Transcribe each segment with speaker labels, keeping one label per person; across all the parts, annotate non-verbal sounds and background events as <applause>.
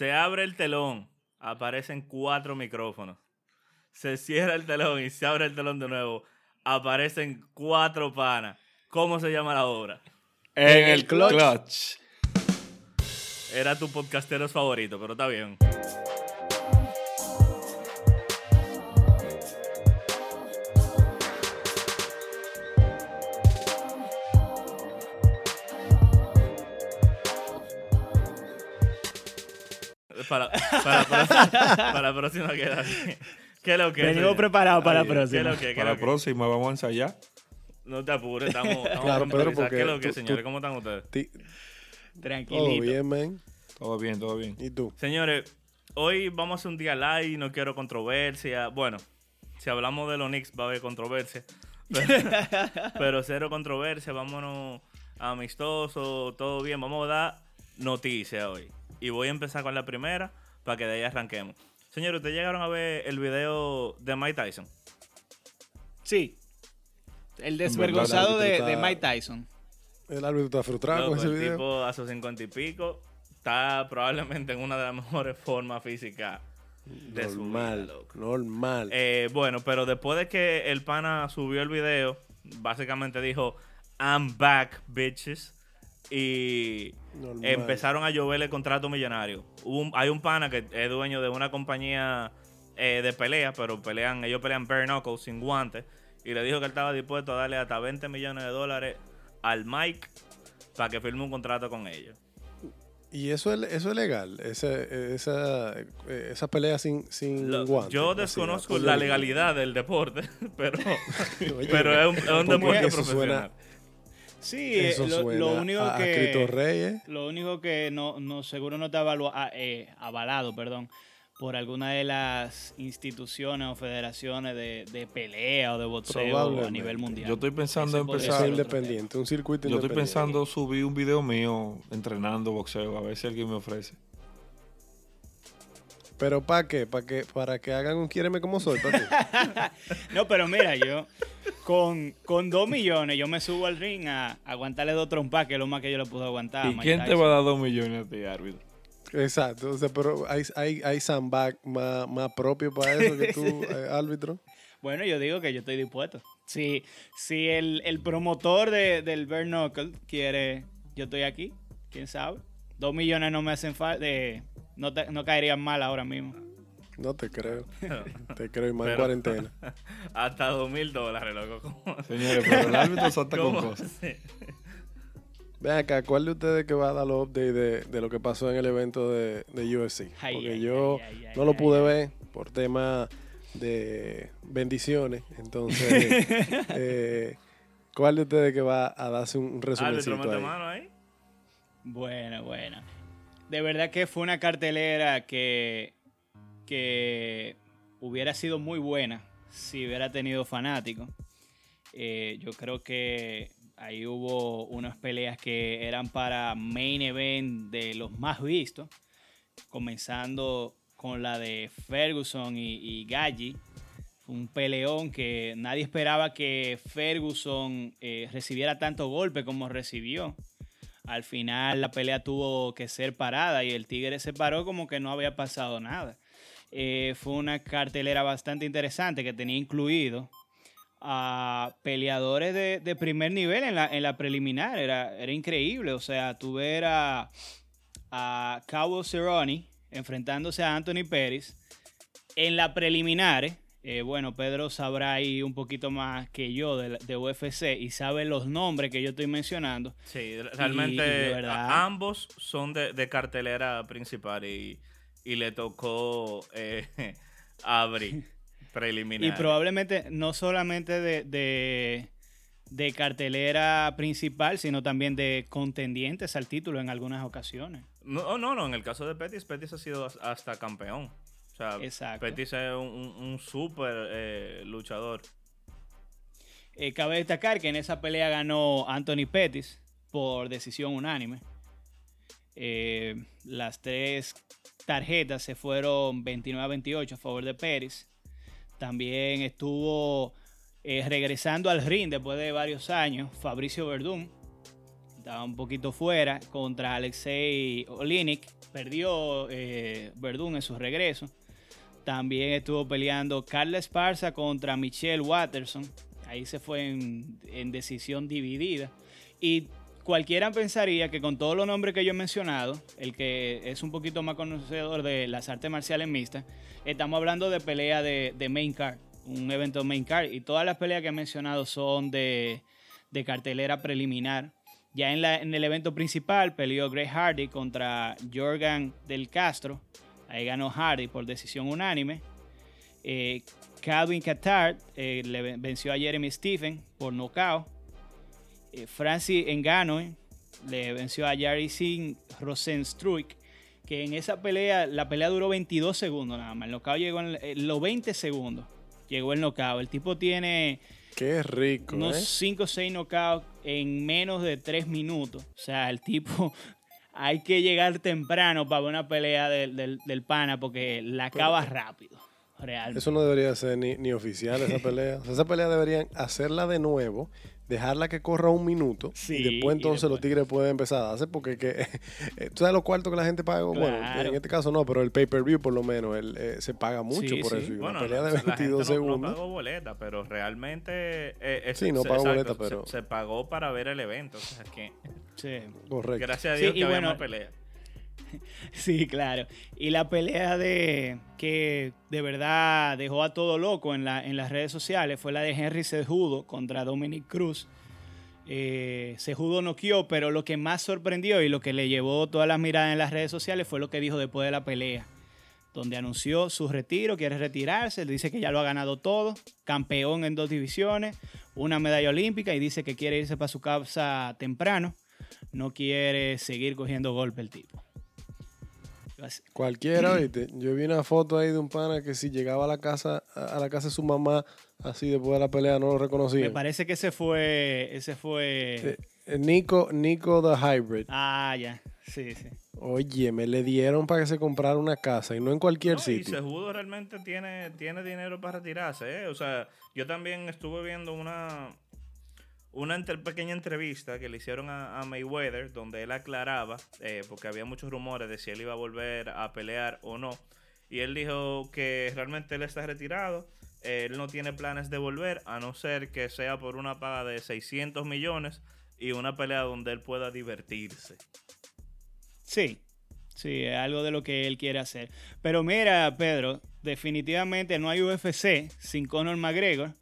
Speaker 1: Se abre el telón, aparecen cuatro micrófonos. Se cierra el telón y se abre el telón de nuevo, aparecen cuatro panas. ¿Cómo se llama la obra?
Speaker 2: En el clutch.
Speaker 1: Era tu podcastero favorito, pero está bien. Para, para, para, para la próxima queda. ¿Qué es lo que?
Speaker 3: Venimos preparados para la
Speaker 1: ¿Qué es
Speaker 3: próxima.
Speaker 2: Para la próxima vamos a ensayar.
Speaker 1: No te apures, estamos, <laughs> estamos
Speaker 4: Claro, Pedro, porque
Speaker 1: ¿Qué es lo que,
Speaker 4: tú-
Speaker 1: señores?
Speaker 4: tú-
Speaker 1: ¿Cómo están ustedes?
Speaker 4: Ti-
Speaker 3: Tranquilito.
Speaker 4: Todo bien, man.
Speaker 2: Todo bien, todo bien.
Speaker 4: ¿Y tú?
Speaker 1: Señores, hoy vamos a hacer un día live, no quiero controversia. Bueno, si hablamos de los Knicks va a haber controversia. Pero, <laughs> pero cero controversia, vámonos amistoso, todo bien. Vamos a dar noticias hoy. Y voy a empezar con la primera para que de ahí arranquemos. Señores, ¿ustedes llegaron a ver el video de Mike Tyson?
Speaker 3: Sí. El
Speaker 2: verdad,
Speaker 3: desvergonzado
Speaker 4: el
Speaker 3: de, Mike Tyson.
Speaker 4: El árbitro está frustrado
Speaker 1: Loco,
Speaker 4: con ese
Speaker 1: el
Speaker 4: video.
Speaker 1: tipo a sus cincuenta y pico está probablemente en una de las <laughs> mejores formas físicas de su vida,
Speaker 4: normal, normal.
Speaker 1: Eh, bueno, pero después de que el pana subió el video, básicamente dijo, I'm back, bitches. Y
Speaker 4: normal.
Speaker 1: empezaron a lloverle contrato millonario. Un- hay un pana que es dueño de una compañía eh, de pelea, pero pelean, ellos pelean bare knuckles sin guantes. Y le dijo que él estaba dispuesto a darle hasta 20 millones de dólares al Mike para que firme un contrato con ellos.
Speaker 4: Y eso es, eso es legal, esa, eh, esa pelea sin, sin
Speaker 1: Lo-
Speaker 4: guantes.
Speaker 1: yo desconozco
Speaker 4: así.
Speaker 1: la legalidad del deporte, <laughs> pero, <laughs>
Speaker 4: Oye,
Speaker 1: pero es un, es un
Speaker 4: porque
Speaker 1: deporte
Speaker 4: eso suena-
Speaker 1: profesional.
Speaker 3: Sí,
Speaker 4: Eso
Speaker 3: lo,
Speaker 4: suena
Speaker 3: lo único
Speaker 4: a, a Cristo
Speaker 3: que
Speaker 4: Reyes.
Speaker 3: lo único que no, no seguro no está ah, eh, avalado, perdón, por alguna de las instituciones o federaciones de, de pelea o de boxeo a nivel mundial.
Speaker 2: Yo estoy pensando en empezar.
Speaker 4: independiente, un circuito
Speaker 2: Yo estoy pensando subir un video mío entrenando boxeo, a ver si alguien me ofrece.
Speaker 4: Pero ¿para qué? ¿Para que, para que hagan un quiéreme como soy. <laughs>
Speaker 3: No, pero mira, yo con, con dos millones yo me subo al ring a, aguantarle dos trompas, que es lo más que yo le puedo aguantar. a
Speaker 2: ¿Y
Speaker 3: Mike
Speaker 2: quién te va a dar dos millones a ti, árbitro?
Speaker 4: Exacto. O sea, pero hay, hay, hay sandbag más, más propio para eso que tú, <laughs> eh, árbitro.
Speaker 3: Bueno, yo digo que yo estoy dispuesto. Si, si el, el promotor de, del Bare Knuckle quiere, yo estoy aquí, quién sabe. Dos millones no me hacen falta, no, te- no caerían mal ahora mismo.
Speaker 4: No te creo. <laughs> Te creo y más en cuarentena. <laughs>
Speaker 1: Hasta dos mil dólares, loco. ¿Cómo-
Speaker 2: Señores, pero el árbitro <laughs> salta con cosas.
Speaker 1: sí.
Speaker 4: Ven acá, ¿cuál de ustedes que va a dar los updates de, de lo que pasó en el evento de, de UFC?
Speaker 3: Ay,
Speaker 4: Porque
Speaker 3: ay,
Speaker 4: yo
Speaker 3: ay, ay,
Speaker 4: no lo pude
Speaker 3: ay.
Speaker 4: ver por tema de bendiciones. Entonces, eh, ¿cuál de ustedes que va a darse un
Speaker 1: Árbitro,
Speaker 4: resumencito ahí?
Speaker 1: mano ahí.
Speaker 3: Bueno, bueno. De verdad que fue una cartelera que, que hubiera sido muy buena si hubiera tenido fanáticos. Eh, yo creo que ahí hubo unas peleas que eran para main event de los más vistos, comenzando con la de Ferguson y, y Galli. Un peleón que nadie esperaba que Ferguson eh, recibiera tanto golpe como recibió. Al final la pelea tuvo que ser parada y el Tigre se paró como que no había pasado nada. Eh, fue una cartelera bastante interesante que tenía incluido a peleadores de, primer nivel en la, en la preliminar. Era, era increíble. O sea, tú ver a, a Cabo Cerrone enfrentándose a Anthony Pérez en la preliminar. eh, bueno, Pedro sabrá ahí un poquito más que yo de, UFC y sabe los nombres que yo estoy mencionando.
Speaker 1: Sí, realmente
Speaker 3: verdad.
Speaker 1: ambos son de, de cartelera principal y, y le tocó eh, <laughs> abrir <laughs> preliminar.
Speaker 3: Y probablemente no solamente de, de, de cartelera principal, sino también de contendientes al título en algunas ocasiones.
Speaker 1: No, no, no, en el caso de Pettis, Pettis ha sido as- hasta campeón. Sea,
Speaker 3: Exacto.
Speaker 1: Pettis es un, un, un súper eh, luchador.
Speaker 3: Eh, cabe destacar que en esa pelea ganó Anthony Pettis por decisión unánime. Eh, las tres tarjetas se fueron 29 a 28 a favor de Pérez. También estuvo regresando al ring después de varios años Fabricio Verdún. estaba un poquito fuera, contra Alexei Olinik. Perdió Verdún en su regreso. También estuvo peleando Carla Esparza contra Michelle Watterson. Ahí se fue en, decisión dividida. Y cualquiera pensaría que con todos los nombres que yo he mencionado, el que es un poquito más conocedor de las artes marciales mixtas, estamos hablando de pelea de, de main card, un evento main card. Y todas las peleas que he mencionado son de, cartelera preliminar. Ya en, en el evento principal peleó Greg Hardy contra Jorgan del Castro. Ahí ganó Hardy por decisión unánime. Eh, Calvin Qatar eh, le venció a Jeremy Stephen por nocaut. Eh, Francis Engano le venció a Jarison Rosenstruik. Que en esa pelea, la pelea duró 22 segundos nada más. El knockout llegó en, los 20 segundos. Llegó el knockout. El tipo tiene
Speaker 4: Qué rico,
Speaker 3: unos
Speaker 4: ¿eh?
Speaker 3: 5 o 6 knockouts en menos de 3 minutos. O sea, el tipo hay que llegar temprano para una pelea del, del- del pana porque la acaba rápido. Realmente.
Speaker 4: Eso no debería ser ni, ni oficial esa <laughs> pelea. O sea, esa pelea deberían hacerla de nuevo, dejarla que corra un minuto
Speaker 3: Sí,
Speaker 4: y después
Speaker 3: y
Speaker 4: entonces los
Speaker 3: después.
Speaker 4: tigres pueden empezar a hacer porque que, <laughs> eh, tú sabes los cuartos que la gente paga. Bueno,
Speaker 3: Claro.
Speaker 4: en este caso no, pero el pay-per-view por lo menos él, eh, se paga mucho
Speaker 3: Sí,
Speaker 4: por
Speaker 3: sí.
Speaker 4: eso. Y una
Speaker 1: Bueno,
Speaker 4: pelea
Speaker 1: la-
Speaker 4: de
Speaker 1: la gente
Speaker 4: 22
Speaker 1: no- No,
Speaker 4: segundos.
Speaker 1: pagó boleta, pero realmente. eh, es-
Speaker 4: Sí, no
Speaker 1: se-
Speaker 4: pagó
Speaker 1: exacto,
Speaker 4: boleta, pero-
Speaker 1: Se, se pagó para ver el evento. O sea que.
Speaker 3: Sí.
Speaker 4: Correcto.
Speaker 1: Gracias a
Speaker 3: Sí,
Speaker 1: Dios
Speaker 3: y
Speaker 1: que había
Speaker 3: bueno,
Speaker 1: más pelea. <laughs>
Speaker 3: Sí, claro. Y la pelea de que de verdad dejó a todo loco en, la, en las redes sociales fue la de Henry Sejudo contra Dominic Cruz. Eh, Sejudo noqueó, pero lo que más sorprendió y lo que le llevó todas las miradas en las redes sociales fue lo que dijo después de la pelea, donde anunció su retiro, quiere retirarse, dice que ya lo ha ganado todo, campeón en dos divisiones, una medalla olímpica y dice que quiere irse para su casa temprano, no quiere seguir cogiendo golpe el tipo.
Speaker 4: Cualquiera, <clears throat> ¿viste? Yo vi una foto ahí de un pana que si llegaba a la casa, a la casa de su mamá, así después de la pelea, no lo reconocía.
Speaker 3: Me parece que ese fue. Ese fue.
Speaker 4: Eh, eh, Nico, Nico the Hybrid.
Speaker 3: Ah, ya. Sí, sí.
Speaker 4: Oye, me le dieron para que se comprara una casa y no en cualquier
Speaker 1: No, y
Speaker 4: sitio.
Speaker 1: Sejudo realmente tiene, tiene dinero para retirarse, ¿eh? O sea, yo también estuve viendo una, una pequeña entrevista que le hicieron a, a Mayweather, donde él aclaraba, eh, porque había muchos rumores de si él iba a volver a pelear o no. Y él dijo que realmente él está retirado, eh, él no tiene planes de volver, a no ser que sea por una paga de 600 millones y una pelea donde él pueda divertirse.
Speaker 3: Sí. Sí, es algo de lo que él quiere hacer. Pero mira, Pedro, definitivamente no hay UFC sin Conor McGregor.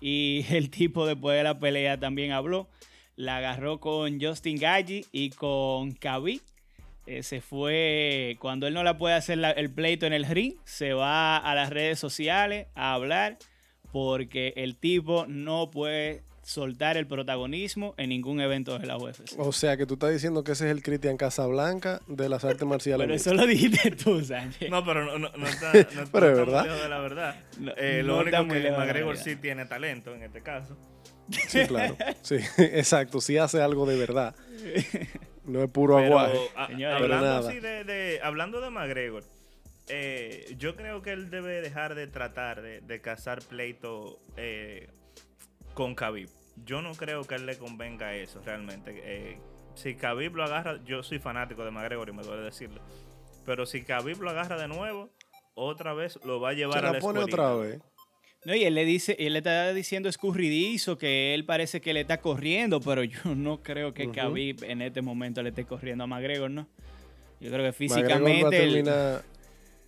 Speaker 3: Y <laughs> el tipo después de la pelea también habló. La agarró con Justin Gaggi y con Khabib. Eh, se fue, cuando él no la puede hacer el pleito en el ring, se va a las redes sociales a hablar porque el tipo no puede soltar el protagonismo en ningún evento de la UFC.
Speaker 4: O sea, que tú estás diciendo que ese es el Cristian Casablanca de las artes <laughs> marciales.
Speaker 3: Pero eso lo dijiste tú, Sánchez.
Speaker 1: No, pero no, no, no <laughs> está, no,
Speaker 4: Pero es
Speaker 1: está
Speaker 4: verdad.
Speaker 1: lejos de la verdad.
Speaker 3: No,
Speaker 1: Eh, lo único que McGregor sí tiene talento en este caso.
Speaker 4: Sí, claro. <laughs> Sí, exacto. Sí hace algo de verdad. No es puro
Speaker 1: Pero
Speaker 4: aguaje.
Speaker 1: a-
Speaker 3: Señores,
Speaker 1: hablando
Speaker 4: nada.
Speaker 1: así de, de- hablando de McGregor, eh, yo creo que él debe dejar de tratar de, de cazar pleito eh, con Khabib. Yo no creo que a él le convenga eso realmente. Eh, si Khabib lo agarra, yo soy fanático de McGregor y me duele decirlo. Pero si Khabib lo agarra de nuevo, otra vez lo va a llevar
Speaker 4: Se
Speaker 1: a
Speaker 4: la
Speaker 1: la
Speaker 4: pone
Speaker 1: escuelita.
Speaker 4: otra vez.
Speaker 3: No, y él le dice, él le está diciendo escurridizo, que él parece que le está corriendo, pero yo <laughs> no creo que. Khabib en este momento le esté corriendo a McGregor, ¿no? Yo creo que
Speaker 4: McGregor va a
Speaker 3: físicamente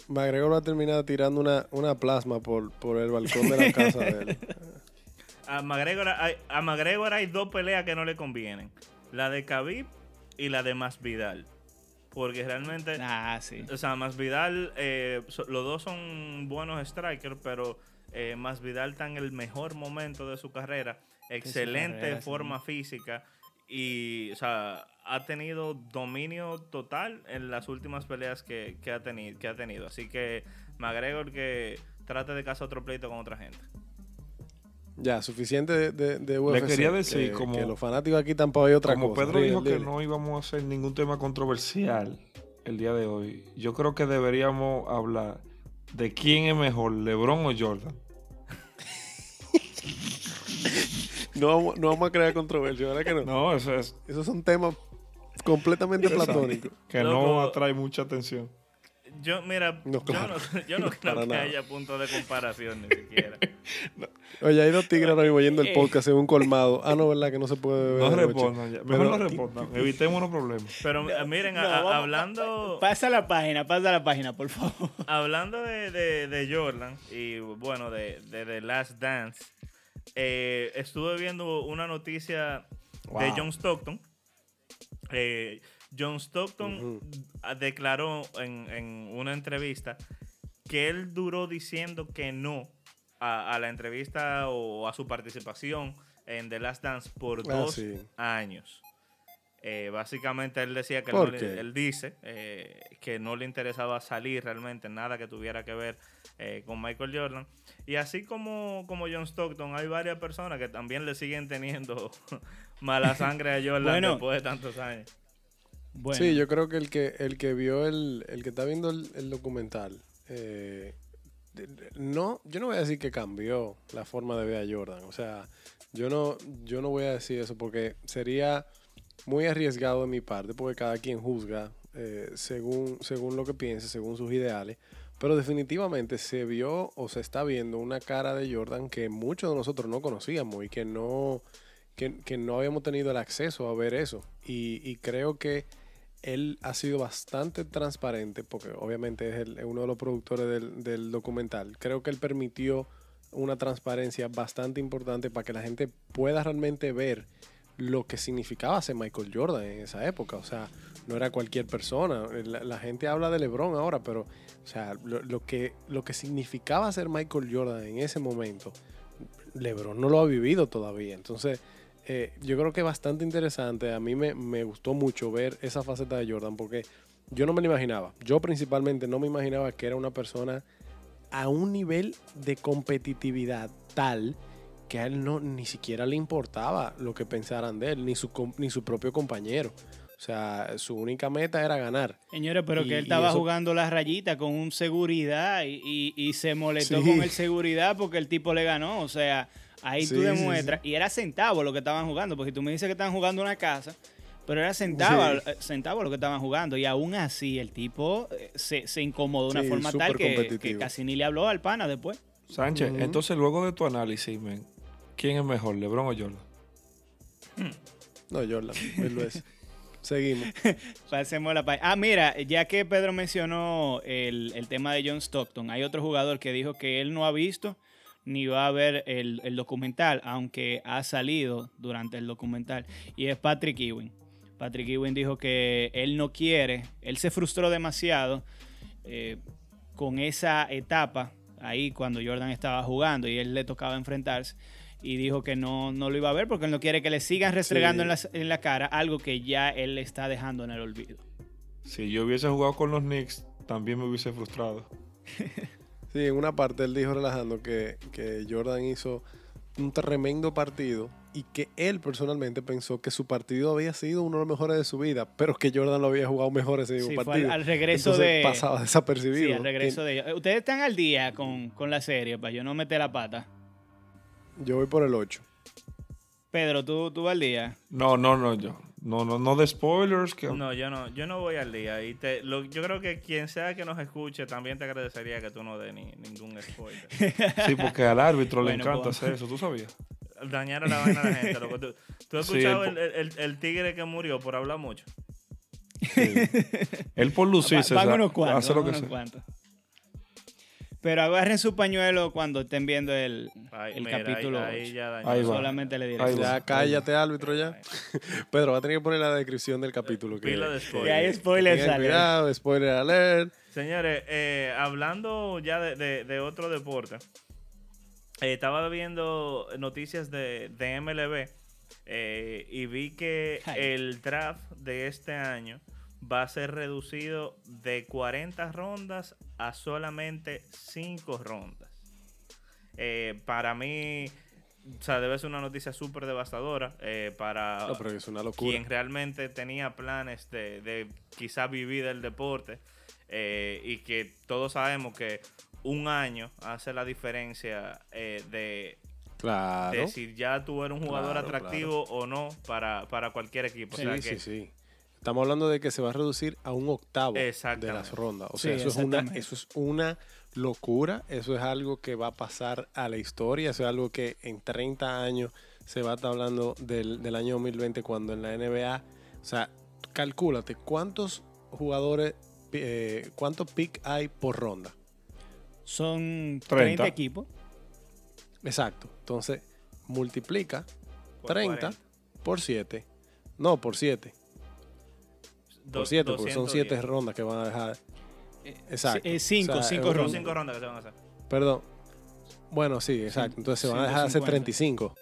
Speaker 4: McGregor va a terminar tirando una, una plasma por, por el balcón de la casa de él. <laughs>
Speaker 1: A McGregor, hay, a McGregor hay dos peleas que no le convienen. La de Khabib y la de Masvidal. Porque realmente,
Speaker 3: Ah, sí.
Speaker 1: o sea, Masvidal, eh, los dos son buenos strikers, pero eh, Masvidal está en el mejor momento de su carrera. Excelente
Speaker 3: carrera, sí.
Speaker 1: forma física. Y, o sea, ha tenido dominio total en las últimas peleas que, que ha, tenido, que ha tenido. Así que McGregor que trate de cazar otro pleito con otra gente.
Speaker 4: Ya, suficiente de, de, de UFC.
Speaker 2: quería decir,
Speaker 4: que,
Speaker 2: como-
Speaker 4: que los fanáticos aquí tampoco hay otra
Speaker 2: Como
Speaker 4: cosa.
Speaker 2: Pedro dijo que no íbamos a hacer ningún tema controversial el día de hoy, yo creo que deberíamos hablar de quién es mejor, LeBron o Jordan. <laughs>
Speaker 4: No vamos, no vamos a crear controversia, ¿verdad que no?
Speaker 2: No, eso es
Speaker 4: Esos son temas completamente platónicos.
Speaker 2: que no atrae mucha atención.
Speaker 1: Yo, mira,
Speaker 4: No, claro.
Speaker 1: yo no, yo <laughs> no creo que
Speaker 4: nada.
Speaker 1: haya punto de comparación ni siquiera. <laughs>
Speaker 4: Oye, hay dos tigres ahora mismo yendo el
Speaker 3: Eh.
Speaker 4: podcast en un colmado. Ah, no, ¿verdad? Que no se puede beber.
Speaker 2: No respondan ya. Mejor
Speaker 4: Pero-
Speaker 2: no respondan. <laughs> Evitemos los problemas.
Speaker 1: Pero miren, a-
Speaker 3: No,
Speaker 1: a-
Speaker 3: vamos-
Speaker 1: hablando,
Speaker 3: Pasa la página, pasa la página, por favor.
Speaker 1: hablando de, de- de Jordan y bueno, de, de The Last Dance, eh, estuve viendo una noticia de. John Stockton. Eh, John Stockton declaró en, en una entrevista que él duró diciendo que no a, a la entrevista o a su participación en The Last Dance por
Speaker 4: Ah,
Speaker 1: dos
Speaker 4: sí.
Speaker 1: años. Eh, básicamente él decía que él dice eh, que no le interesaba salir realmente nada que tuviera que ver eh, con Michael Jordan. Y así como, como John Stockton, hay varias personas que también le siguen teniendo <laughs> mala sangre a Jordan
Speaker 3: Bueno.
Speaker 1: después de tantos años.
Speaker 4: Sí, yo creo que el que, el que vio el, el que está viendo el, documental, eh, no, yo no voy a decir que cambió la forma de ver a Jordan. O sea, yo no, yo no voy a decir eso porque sería muy arriesgado de mi parte, porque cada quien juzga eh, según, según lo que piense, según sus ideales. Pero definitivamente se vio o se está viendo una cara de Jordan que muchos de nosotros no conocíamos y que no, que, que no habíamos tenido el acceso a ver eso. Y, y creo que él ha sido bastante transparente, porque obviamente es, uno de los productores del, documental. Creo que él permitió una transparencia bastante importante para que la gente pueda realmente ver lo que significaba ser Michael Jordan en esa época. O sea, no era cualquier persona. La, la gente habla de LeBron ahora, pero o sea, lo, lo que, lo que significaba ser Michael Jordan en ese momento, LeBron no lo ha vivido todavía. Entonces, eh, yo creo que es bastante interesante. A mí me, me gustó mucho ver esa faceta de Jordan porque yo no me lo imaginaba. Yo principalmente no me imaginaba que era una persona a un nivel de competitividad tal que a él no ni siquiera le importaba lo que pensaran de él, ni su, ni su propio compañero. O sea, su única meta era ganar.
Speaker 3: Señores, pero
Speaker 4: Y-
Speaker 3: que él estaba
Speaker 4: eso-
Speaker 3: jugando la rayita con un seguridad y, y- y se molestó
Speaker 4: Sí.
Speaker 3: con el seguridad porque el tipo le ganó. O sea, ahí tú
Speaker 4: Sí, sí,
Speaker 3: demuestras. Y era centavo lo que estaban jugando, porque tú me dices que estaban jugando una casa, pero era centavo,
Speaker 4: Sí.
Speaker 3: eh, centavo lo que estaban jugando. Y aún así el tipo eh, se, se incomodó de una
Speaker 4: Sí,
Speaker 3: forma tal que, que casi ni le habló al pana después.
Speaker 2: Sánchez, entonces luego de tu análisis, men, ¿quién es mejor, LeBron o Jordan?
Speaker 4: No, Jordan, mil veces. <laughs> Seguimos.
Speaker 3: Pasemos la página. Ah, mira, ya que Pedro mencionó el, el tema de John Stockton, hay otro jugador que dijo que él no ha visto ni va a ver el, el documental, aunque ha salido durante el documental, y es Patrick Ewing. Patrick Ewing dijo que él no quiere, él se frustró demasiado eh, con esa etapa ahí cuando Jordan estaba jugando y él le tocaba enfrentarse. Y dijo que no, no lo iba a ver porque él no quiere que le sigan restregando
Speaker 4: Sí.
Speaker 3: en, la, en la cara algo que ya él está dejando en el olvido.
Speaker 2: Si yo hubiese jugado con los Knicks, también me hubiese frustrado. <laughs>
Speaker 4: Sí, en una parte él dijo relajando que, que Jordan hizo un tremendo partido y que él personalmente pensó que su partido había sido uno de los mejores de su vida, pero que Jordan lo había jugado mejor ese mismo
Speaker 3: Sí, fue
Speaker 4: partido.
Speaker 3: al, al regreso
Speaker 4: Entonces
Speaker 3: de.
Speaker 4: pasaba desapercibido.
Speaker 3: Sí, al regreso de. Ustedes están al día con, con la serie, para yo no meter la pata.
Speaker 4: Yo voy por el 8.
Speaker 3: Pedro, ¿tú, tú vas al día.
Speaker 2: No, no, no, yo. No, no, no de spoilers. Que...
Speaker 1: No, yo no, yo no voy al día. Y te, lo- yo creo que quien sea que nos escuche también te agradecería que tú no des ni, ningún spoiler. <laughs>
Speaker 2: Sí, porque al árbitro le
Speaker 3: Bueno,
Speaker 2: encanta
Speaker 3: pues.
Speaker 2: hacer eso, ¿tú sabías?
Speaker 1: Dañar a la vaina a la gente. loco. ¿Tú, tú has
Speaker 2: Sí,
Speaker 1: escuchado
Speaker 2: el
Speaker 1: el,
Speaker 2: po-
Speaker 1: el- el tigre que murió por hablar mucho?
Speaker 2: Sí. Él por lucirse,
Speaker 3: unos cuantos.
Speaker 2: hace lo que sea.
Speaker 3: Pero agarren su pañuelo cuando estén viendo el,
Speaker 1: Ay,
Speaker 3: el
Speaker 1: mira,
Speaker 3: capítulo
Speaker 1: ahí, ahí
Speaker 3: 8.
Speaker 1: ya dañó.
Speaker 2: Ahí va.
Speaker 3: Solamente le diré.
Speaker 2: Ahí.
Speaker 4: Ya cállate, árbitro, ya. <laughs> Pedro, va a tener que poner la descripción del capítulo. Que,
Speaker 1: Pila de
Speaker 3: Que
Speaker 1: spoiler.
Speaker 3: hay spoilers.
Speaker 4: Tengan
Speaker 3: sale.
Speaker 4: cuidado, spoiler alert.
Speaker 1: Señores, eh, hablando ya de, de- de otro deporte, eh, estaba viendo noticias de, de MLB eh, y vi que el draft de este año va a ser reducido de 40 rondas a solamente 5 rondas. Eh, para mí, o sea, debe ser una noticia súper devastadora eh, para
Speaker 4: No, pero es una locura.
Speaker 1: quien realmente tenía planes de, de quizás vivir del deporte eh, y que todos sabemos que un año hace la diferencia eh, de
Speaker 4: Claro.
Speaker 1: de si ya tú eres un jugador
Speaker 4: Claro,
Speaker 1: atractivo o no para, para cualquier equipo.
Speaker 4: Sí,
Speaker 1: o sea
Speaker 4: sí, sí. Estamos hablando de que se va a reducir a un octavo de las rondas. O
Speaker 3: Sí,
Speaker 4: sea, eso, es una, eso es una locura. Eso es algo que va a pasar a la historia. Eso es algo que en 30 años se va a estar hablando del, del año 2020 cuando en la NBA... O sea, calcúlate cuántos jugadores, eh, cuántos pick hay por ronda.
Speaker 3: Son 30,
Speaker 2: 30.
Speaker 3: equipos.
Speaker 4: Exacto. Entonces, multiplica
Speaker 1: por
Speaker 4: 30
Speaker 1: 40.
Speaker 4: por 7. No, por 7.
Speaker 1: Do-
Speaker 4: Por 7, porque son 7
Speaker 1: 210.
Speaker 4: rondas que van a dejar. Exacto.
Speaker 3: Eh, cinco,
Speaker 4: O sea,
Speaker 3: cinco rondas.
Speaker 1: cinco rondas que se van a hacer.
Speaker 4: Perdón. Bueno, sí, exacto. Entonces se van a dejar hacer
Speaker 3: 150.
Speaker 4: 35.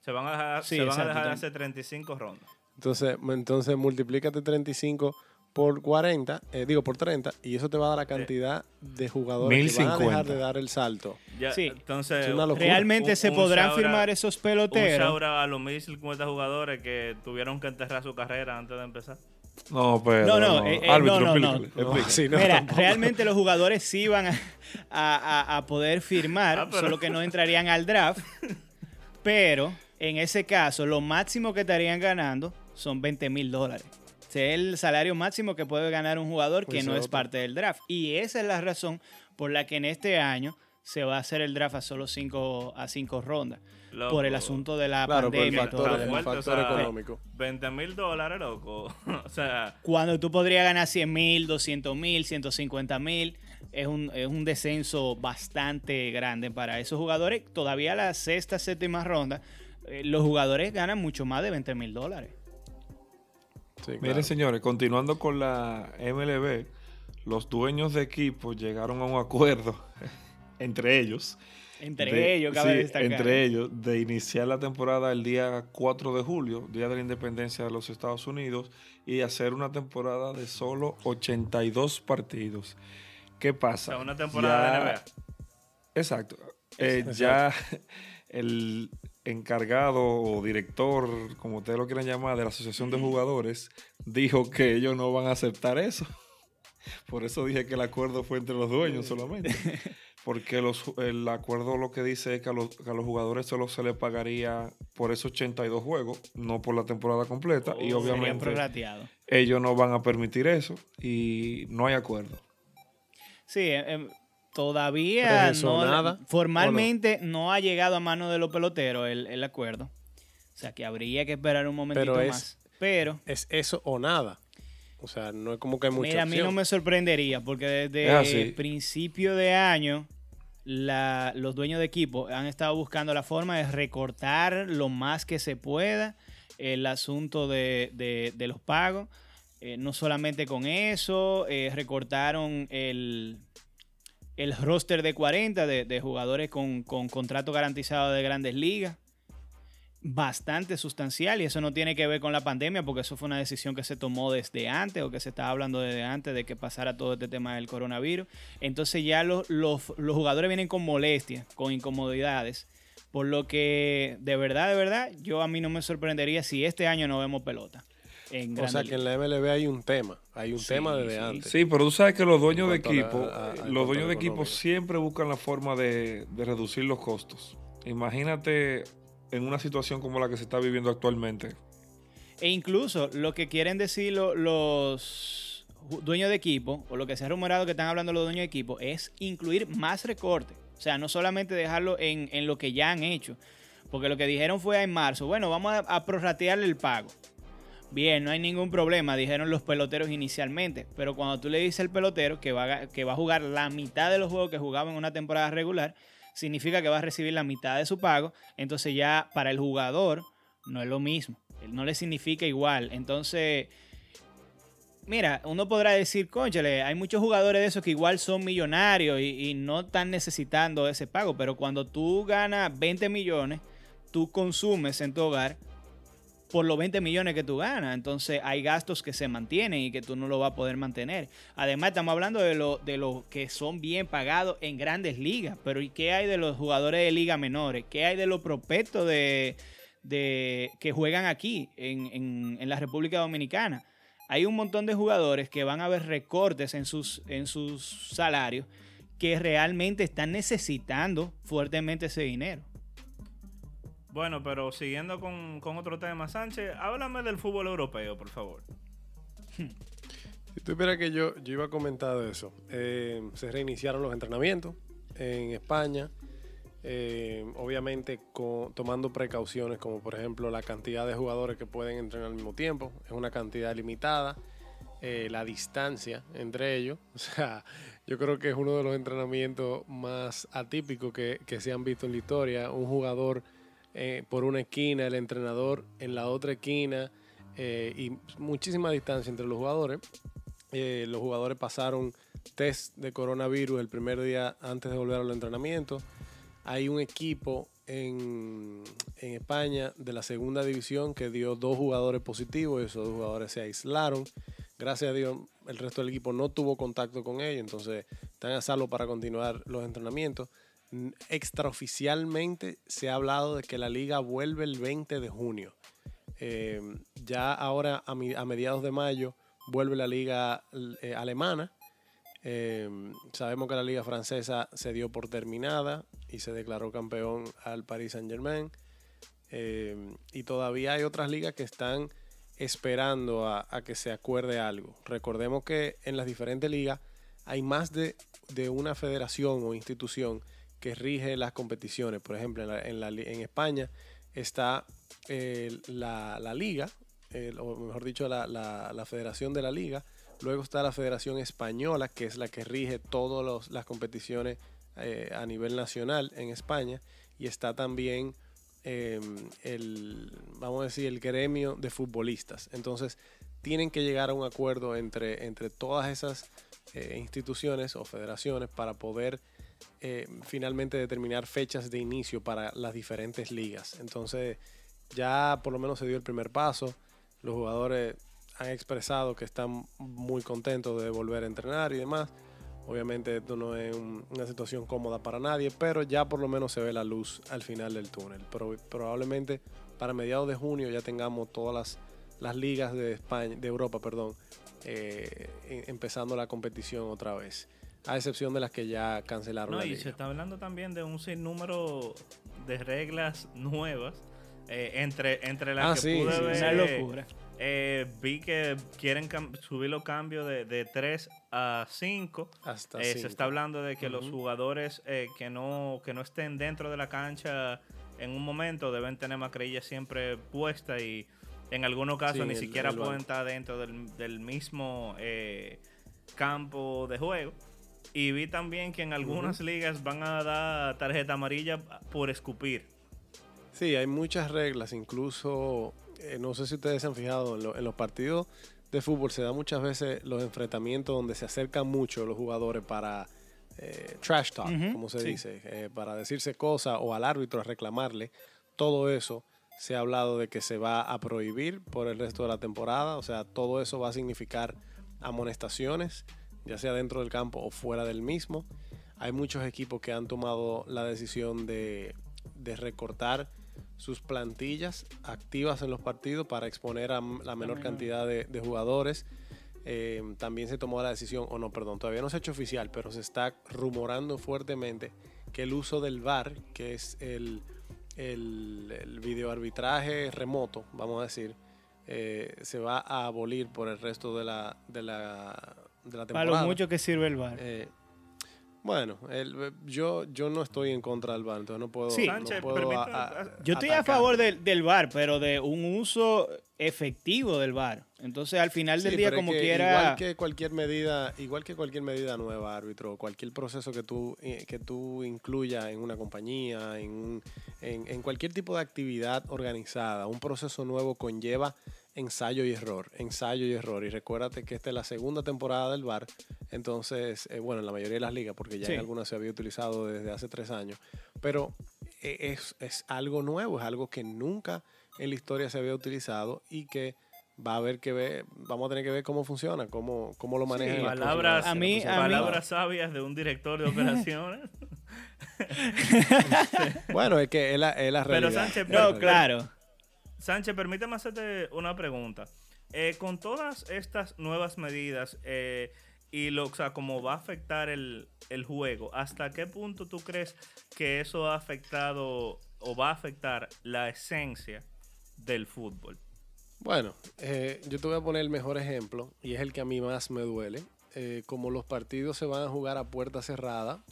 Speaker 1: Se van a dejar,
Speaker 3: Sí,
Speaker 1: se van a dejar hacer 35 rondas.
Speaker 4: Entonces, entonces multiplícate 35 por 40, eh, digo por 30, y eso te va a dar la cantidad de jugadores que van a dejar
Speaker 2: 1050.
Speaker 4: de dar el salto.
Speaker 1: Ya,
Speaker 3: Sí.
Speaker 1: Entonces.
Speaker 3: Realmente
Speaker 1: Un-
Speaker 3: se
Speaker 1: un
Speaker 3: podrán firmar esos peloteros.
Speaker 1: out a los 1050 jugadores que tuvieron que enterrar su carrera antes de empezar.
Speaker 2: No, pero.
Speaker 3: No, no, eh, eh,
Speaker 2: Árbitro,
Speaker 3: no, no, no.
Speaker 4: No, sí, no,
Speaker 3: Mira,
Speaker 4: tampoco.
Speaker 3: realmente los jugadores sí van a, a- poder firmar,
Speaker 1: Ah, pero-
Speaker 3: solo que no entrarían al draft. Pero en ese caso, lo máximo que estarían ganando son 20 mil dólares. Es el salario máximo que puede ganar un jugador que no es
Speaker 4: otro.
Speaker 3: parte del draft. Y esa es la razón por la que en este año se va a hacer el draft a solo 5 a cinco rondas.
Speaker 1: Loco.
Speaker 3: Por el asunto de la
Speaker 4: Claro, por el
Speaker 3: pandemia y todo
Speaker 4: factor,
Speaker 1: está
Speaker 4: el factor
Speaker 1: o sea,
Speaker 4: económico.
Speaker 1: 20 mil dólares, loco. <laughs> o sea,
Speaker 3: Cuando tú podrías ganar 100 mil, 200 mil, 150 mil, es un, es un descenso bastante grande para esos jugadores. Todavía la sexta, séptima ronda, eh, los jugadores ganan mucho más de 20 mil dólares.
Speaker 4: Sí,
Speaker 2: Miren, señores, continuando con la MLB, los dueños de equipos llegaron a un acuerdo <laughs> entre ellos.
Speaker 3: Entre
Speaker 2: de-
Speaker 3: ellos, cabe
Speaker 2: sí,
Speaker 3: destacar.
Speaker 2: Entre ellos, de iniciar la temporada el día 4 de julio, Día de la Independencia de los Estados Unidos, y hacer una temporada de solo 82 partidos. ¿Qué
Speaker 1: o
Speaker 2: pasa?
Speaker 1: sea, una temporada
Speaker 2: Ya-
Speaker 1: de NBA.
Speaker 2: Exacto. Eh, ya <laughs> el encargado o director, como ustedes lo quieran llamar, de la Asociación de Jugadores, dijo que ellos no van a aceptar eso. <laughs> Por eso dije que el acuerdo fue entre los dueños solamente. <laughs> Porque los, el acuerdo lo que dice es que a los, que a los jugadores solo se les pagaría por esos 82 juegos, no por la temporada completa. y
Speaker 1: Oh,
Speaker 2: obviamente ellos no van a permitir eso y no hay acuerdo.
Speaker 3: Sí, eh, todavía no,
Speaker 4: nada,
Speaker 3: formalmente no? ha llegado a mano de los peloteros el, el acuerdo. O sea que habría que esperar un momentito
Speaker 4: Pero es-
Speaker 3: más. Pero
Speaker 4: Es eso o nada. O sea, no es como que hay mucha
Speaker 3: Mira, a mí no
Speaker 4: opción.
Speaker 3: me sorprendería porque
Speaker 2: Es
Speaker 3: desde
Speaker 2: así.
Speaker 3: principio de año la- los dueños de equipo han estado buscando la forma de recortar lo más que se pueda el asunto de, de- de los pagos. Eh, no solamente con eso, eh, recortaron el, el roster de 40 de, de jugadores con, con contrato garantizado de grandes ligas. Bastante sustancial y eso no tiene que ver con la pandemia porque eso fue una decisión que se tomó desde antes o que se estaba hablando desde antes de que pasara todo este tema del coronavirus. Entonces ya los, los, los jugadores vienen con molestias, con incomodidades. Por lo que de verdad, de verdad, yo a mí no me sorprendería si este año no vemos pelota. En
Speaker 4: O sea, que en la MLB hay un tema. Hay un
Speaker 3: Sí,
Speaker 4: tema desde
Speaker 3: sí.
Speaker 4: antes.
Speaker 2: Sí, pero tú sabes que los dueños de equipo,
Speaker 4: a- a-
Speaker 2: los dueños de equipo siempre buscan la forma de, de reducir los costos. Imagínate en una situación como la que se está viviendo actualmente.
Speaker 3: E incluso lo que quieren decir lo- los dueños de equipo, o lo que se ha rumorado que están hablando los dueños de equipo, es incluir más recortes. O sea, no solamente dejarlo en, en lo que ya han hecho. Porque lo que dijeron fue en marzo, bueno, vamos a, a prorratearle el pago. Bien, no hay ningún problema, dijeron los peloteros inicialmente. Pero cuando tú le dices al pelotero que va, que va a jugar la mitad de los juegos que jugaba en una temporada regular, significa que va a recibir la mitad de su pago. Entonces ya para el jugador no es lo mismo. No le significa igual. Entonces, mira, uno podrá decir, conchale, hay muchos jugadores de esos que igual son millonarios y, y no están necesitando ese pago. Pero cuando tú ganas 20 millones, tú consumes en tu hogar por los 20 millones que tú ganas. Entonces hay gastos que se mantienen y que tú no lo vas a poder mantener. Además, estamos hablando de los de lo que son bien pagados en grandes ligas. Pero ¿y qué hay de los jugadores de liga menores? ¿Qué hay de los prospectos de, de, que juegan aquí en, en- en la República Dominicana? Hay un montón de jugadores que van a ver recortes en sus, en sus salarios que realmente están necesitando fuertemente ese dinero.
Speaker 1: Bueno, pero siguiendo con, con otro tema, Sánchez, háblame del fútbol europeo, por favor.
Speaker 4: Si <laughs> tú que yo, yo iba a comentar eso, eh, se reiniciaron los entrenamientos en España, eh, obviamente con- tomando precauciones como por ejemplo la cantidad de jugadores que pueden entrenar al mismo tiempo, es una cantidad limitada, eh, la distancia entre ellos, <laughs> o sea, yo creo que es uno de los entrenamientos más atípicos que, que se han visto en la historia, un jugador eh, por una esquina, el entrenador en la otra esquina eh, y muchísima distancia entre los jugadores. Eh, los jugadores pasaron test de coronavirus el primer día antes de volver a los entrenamientos. Hay un equipo en, en España de la segunda división que dio dos jugadores positivos esos dos jugadores se aislaron. Gracias a Dios, el resto del equipo no tuvo contacto con ellos, entonces están a salvo para continuar los entrenamientos. Extraoficialmente se ha hablado de que la liga vuelve el 20 de junio. Eh, ya ahora a, mediados de mayo vuelve la liga eh, alemana. Eh, sabemos que la liga francesa se dio por terminada y se declaró campeón al Paris Saint Germain. Eh, y todavía hay otras ligas que están esperando a, que se acuerde algo. Recordemos que en las diferentes ligas hay más de una federación o institución que rige las competiciones. Por ejemplo, en, la- en España está eh, la, liga, o mejor dicho, la, federación de la liga. Luego está la Federación Española, que es la que rige todas las competiciones eh, a nivel nacional en España. Y está también eh, el, vamos a decir, el gremio de futbolistas. Entonces, tienen que llegar a un acuerdo entre, entre todas esas eh, instituciones o federaciones para poder eh, finalmente determinar fechas de inicio para las diferentes ligas. Entonces, ya por lo menos se dio el primer paso. Los jugadores han expresado que están muy contentos de volver a entrenar y demás. Obviamente esto no es un- una situación cómoda para nadie, pero ya por lo menos se ve la luz al final del túnel. Probablemente para mediados de junio ya tengamos todas las, las ligas de España, de Europa, perdón, eh, em- empezando la competición otra vez. A excepción de las que ya cancelaron
Speaker 1: No,
Speaker 4: la
Speaker 1: y
Speaker 4: liga.
Speaker 1: se está hablando también de un sinnúmero de reglas nuevas. eh, entre, entre las
Speaker 4: Ah,
Speaker 1: que
Speaker 4: sí,
Speaker 1: pude
Speaker 4: sí,
Speaker 1: ver,
Speaker 3: Una
Speaker 1: eh,
Speaker 3: locura.
Speaker 1: eh, vi que quieren subir los cambios de, de 3 a 5.
Speaker 4: Hasta
Speaker 1: Eh, se
Speaker 4: cinco.
Speaker 1: está hablando de que los jugadores eh, que no que no estén dentro de la cancha en un momento deben tener mascarilla siempre puesta y en algunos casos
Speaker 4: Sí,
Speaker 1: ni
Speaker 4: el-
Speaker 1: siquiera
Speaker 4: el
Speaker 1: pueden estar dentro del, del mismo eh, campo de juego. Y vi también que en algunas ligas van a dar tarjeta amarilla por escupir.
Speaker 4: Sí, hay muchas reglas, incluso, eh, no sé si ustedes se han fijado, en, lo- en los partidos de fútbol se da muchas veces los enfrentamientos donde se acercan mucho los jugadores para eh, trash talk, como se
Speaker 3: sí.
Speaker 4: dice, eh, para decirse cosas o al árbitro a reclamarle. Todo eso se ha hablado de que se va a prohibir por el resto de la temporada, o sea, todo eso va a significar amonestaciones, ya sea dentro del campo o fuera del mismo. Hay muchos equipos que han tomado la decisión de, de recortar sus plantillas activas en los partidos para exponer a la menor
Speaker 3: menor.
Speaker 4: cantidad de, de jugadores. Eh, también se tomó la decisión, o no, perdón, todavía no se ha hecho oficial, pero se está rumorando fuertemente que el uso del VAR, que es el, el, el videoarbitraje remoto, vamos a decir, eh, se va a abolir por el resto de la, de la, de la
Speaker 3: Para
Speaker 4: temporada.
Speaker 3: lo mucho que sirve el bar.
Speaker 4: Eh, bueno, el- yo, yo no estoy en contra del VAR, entonces no puedo.
Speaker 3: Sí.
Speaker 4: no
Speaker 1: Sánchez,
Speaker 4: puedo
Speaker 1: permita-
Speaker 4: a- a-
Speaker 3: Yo estoy a favor del, del VAR, pero de un uso efectivo del VAR. Entonces, al final del
Speaker 4: Sí,
Speaker 3: día,
Speaker 4: pero es
Speaker 3: como
Speaker 4: que
Speaker 3: quiera.
Speaker 4: Igual que cualquier medida, igual que cualquier medida nueva, árbitro, cualquier proceso que tú, eh, que tú incluyas en una compañía, en, un- en, en cualquier tipo de actividad organizada, un proceso nuevo conlleva ensayo y error, ensayo y error. Y recuérdate que esta es la segunda temporada del VAR, entonces, eh, bueno, en la mayoría de las ligas, porque ya
Speaker 3: Sí.
Speaker 4: en algunas se había utilizado desde hace tres años, pero eh, es, es algo nuevo, es algo que nunca en la historia se había utilizado y que va a haber que ver, vamos a tener que ver cómo funciona, cómo, cómo lo manejan. las
Speaker 1: palabras,
Speaker 3: A mí- a mí-
Speaker 1: palabras sabias de un director de operaciones. <laughs>
Speaker 4: Bueno, es que es la, es la
Speaker 1: Pero
Speaker 4: realidad.
Speaker 1: Sánchez,
Speaker 4: Es la
Speaker 3: No, claro.
Speaker 1: Sánchez, permíteme hacerte una pregunta. Eh, con todas estas nuevas medidas eh, y lo, o sea, cómo va a afectar el, el juego, ¿hasta qué punto tú crees que eso ha afectado o va a afectar la esencia del fútbol?
Speaker 4: Bueno, eh, yo te voy a poner el mejor ejemplo y es el que a mí más me duele. Eh, como los partidos se van a jugar a puerta cerrada,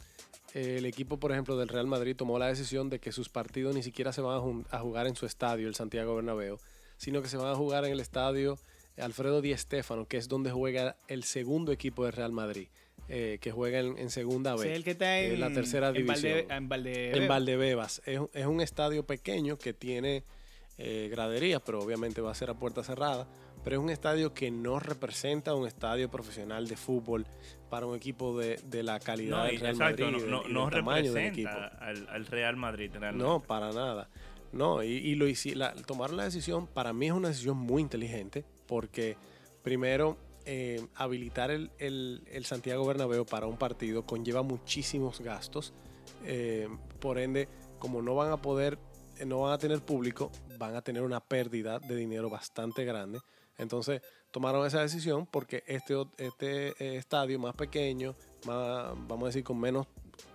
Speaker 4: el equipo, por ejemplo, del Real Madrid tomó la decisión de que sus partidos ni siquiera se van a, jugar en su estadio, el Santiago Bernabéu, sino que se van a jugar en el estadio Alfredo Di Stéfano, que es donde juega el segundo equipo del Real Madrid, eh, que juega en, en segunda B.
Speaker 3: el que está
Speaker 4: eh,
Speaker 3: en
Speaker 4: la tercera
Speaker 3: en Valde-
Speaker 4: división.
Speaker 3: en Valde-
Speaker 4: En Valdebebas. Es, es un estadio pequeño que tiene eh, graderías, pero obviamente va a ser a puerta cerrada. Pero es un estadio que no representa un estadio profesional de fútbol para un equipo de, de la calidad
Speaker 1: No,
Speaker 4: del Real
Speaker 1: exacto,
Speaker 4: Madrid.
Speaker 1: no,
Speaker 4: y
Speaker 1: representa al, al Real Madrid. realmente.
Speaker 4: No, para nada. No, y, y lo la, tomaron la decisión, para mí es una decisión muy inteligente, porque primero, eh, habilitar el, el- el Santiago Bernabéu para un partido conlleva muchísimos gastos. eh, por ende, como no van a poder, no van a tener público, van a tener una pérdida de dinero bastante grande. Entonces, tomaron esa decisión porque este, este eh, estadio más pequeño, más, vamos a decir, con menos,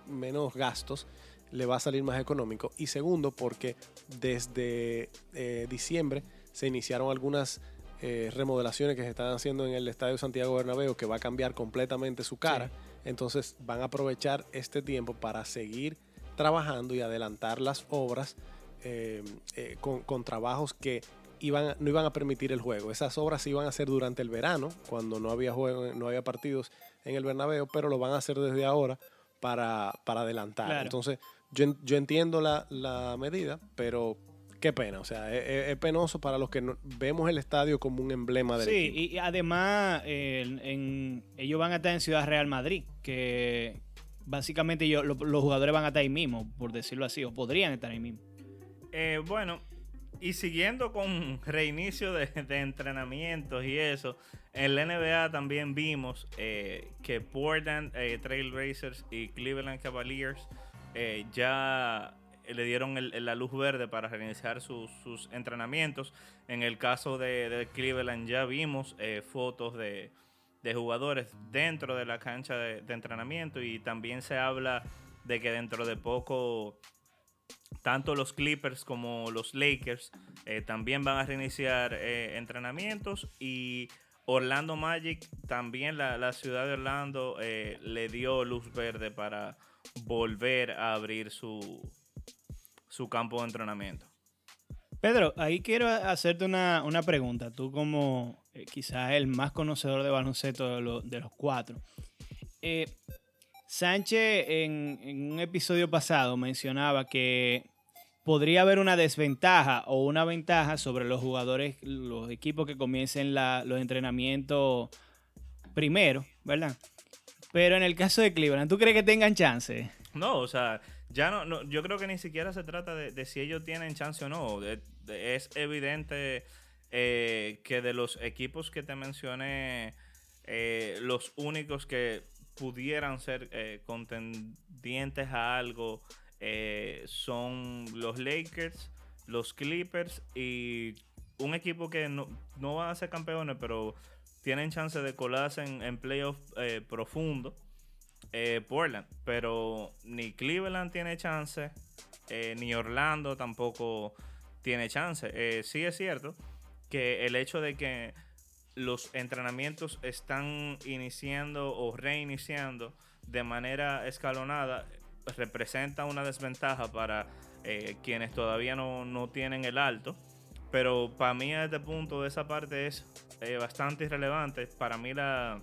Speaker 4: menos gastos, le va a salir más económico. Y segundo, porque desde eh, diciembre se iniciaron algunas eh, remodelaciones que se están haciendo en el Estadio Santiago Bernabéu que va a cambiar completamente su cara. Entonces van a aprovechar este tiempo para seguir trabajando y adelantar las obras eh, con, con trabajos que iban, no iban a permitir el juego. Esas obras se iban a hacer durante el verano, cuando no había juego, no había partidos en el Bernabéu, pero lo van a hacer desde ahora para, para adelantar.
Speaker 3: Claro.
Speaker 4: Entonces, yo, yo entiendo la, la medida, pero qué pena. O sea, es, es- es penoso para los que no- vemos el estadio como un emblema del
Speaker 3: Sí,
Speaker 4: equipo.
Speaker 3: y, y además eh, en- en- ellos van a estar en Ciudad Real Madrid, que básicamente lo- los jugadores van a estar ahí mismo, por decirlo así, o podrían estar ahí mismo.
Speaker 1: Eh, bueno, y siguiendo con reinicio de, entrenamientos y eso, en la NBA también vimos eh, que Portland eh, Trail Racers y Cleveland Cavaliers eh, ya le dieron la luz verde para reiniciar sus, entrenamientos. En el caso de, Cleveland ya vimos fotos de, jugadores dentro de la cancha de entrenamiento y también se habla de que dentro de poco tanto los Clippers como los Lakers eh, también van a reiniciar eh, entrenamientos y Orlando Magic también la, la ciudad de Orlando eh, le dio luz verde para volver a abrir su, su campo de entrenamiento.
Speaker 3: Pedro, ahí quiero hacerte una, una pregunta. Tú como quizás el más conocedor de baloncesto de, lo- de los cuatro. Sánchez en, un episodio pasado mencionaba que podría haber una desventaja o una ventaja sobre los jugadores, los equipos que comiencen los entrenamientos primero, ¿verdad? Pero en el caso de Cleveland, ¿tú crees que tengan chance?
Speaker 1: No, o sea, ya no, yo creo que ni siquiera se trata de, si ellos tienen chance o no. Es evidente eh, que de los equipos que te mencioné, eh, los únicos que pudieran ser eh, contendientes a algo eh, son los Lakers, los Clippers y un equipo que no, no van a ser campeones, pero tienen chance de colarse en, en playoff eh, profundo Portland, pero ni Cleveland tiene chance, ni Orlando tampoco tiene chance. Sí es cierto que el hecho de que los entrenamientos están iniciando o reiniciando de manera escalonada representa una desventaja para eh, quienes todavía no, no tienen el alto. Pero para mí a este punto esa parte es eh, bastante irrelevante. Para mí la,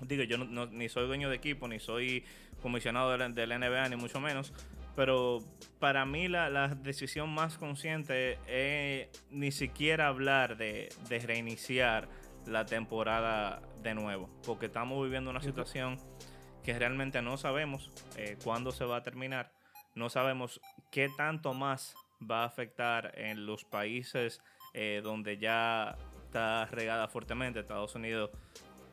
Speaker 1: digo, yo no- ni soy dueño de equipo, ni soy comisionado de la, de la NBA, ni mucho menos. Pero para mí la, la decisión más consciente es ni siquiera hablar de reiniciar la temporada de nuevo. Porque estamos viviendo una situación que realmente no sabemos eh, cuándo se va a terminar. No sabemos qué tanto más va a afectar en los países eh, donde ya está regada fuertemente. Estados Unidos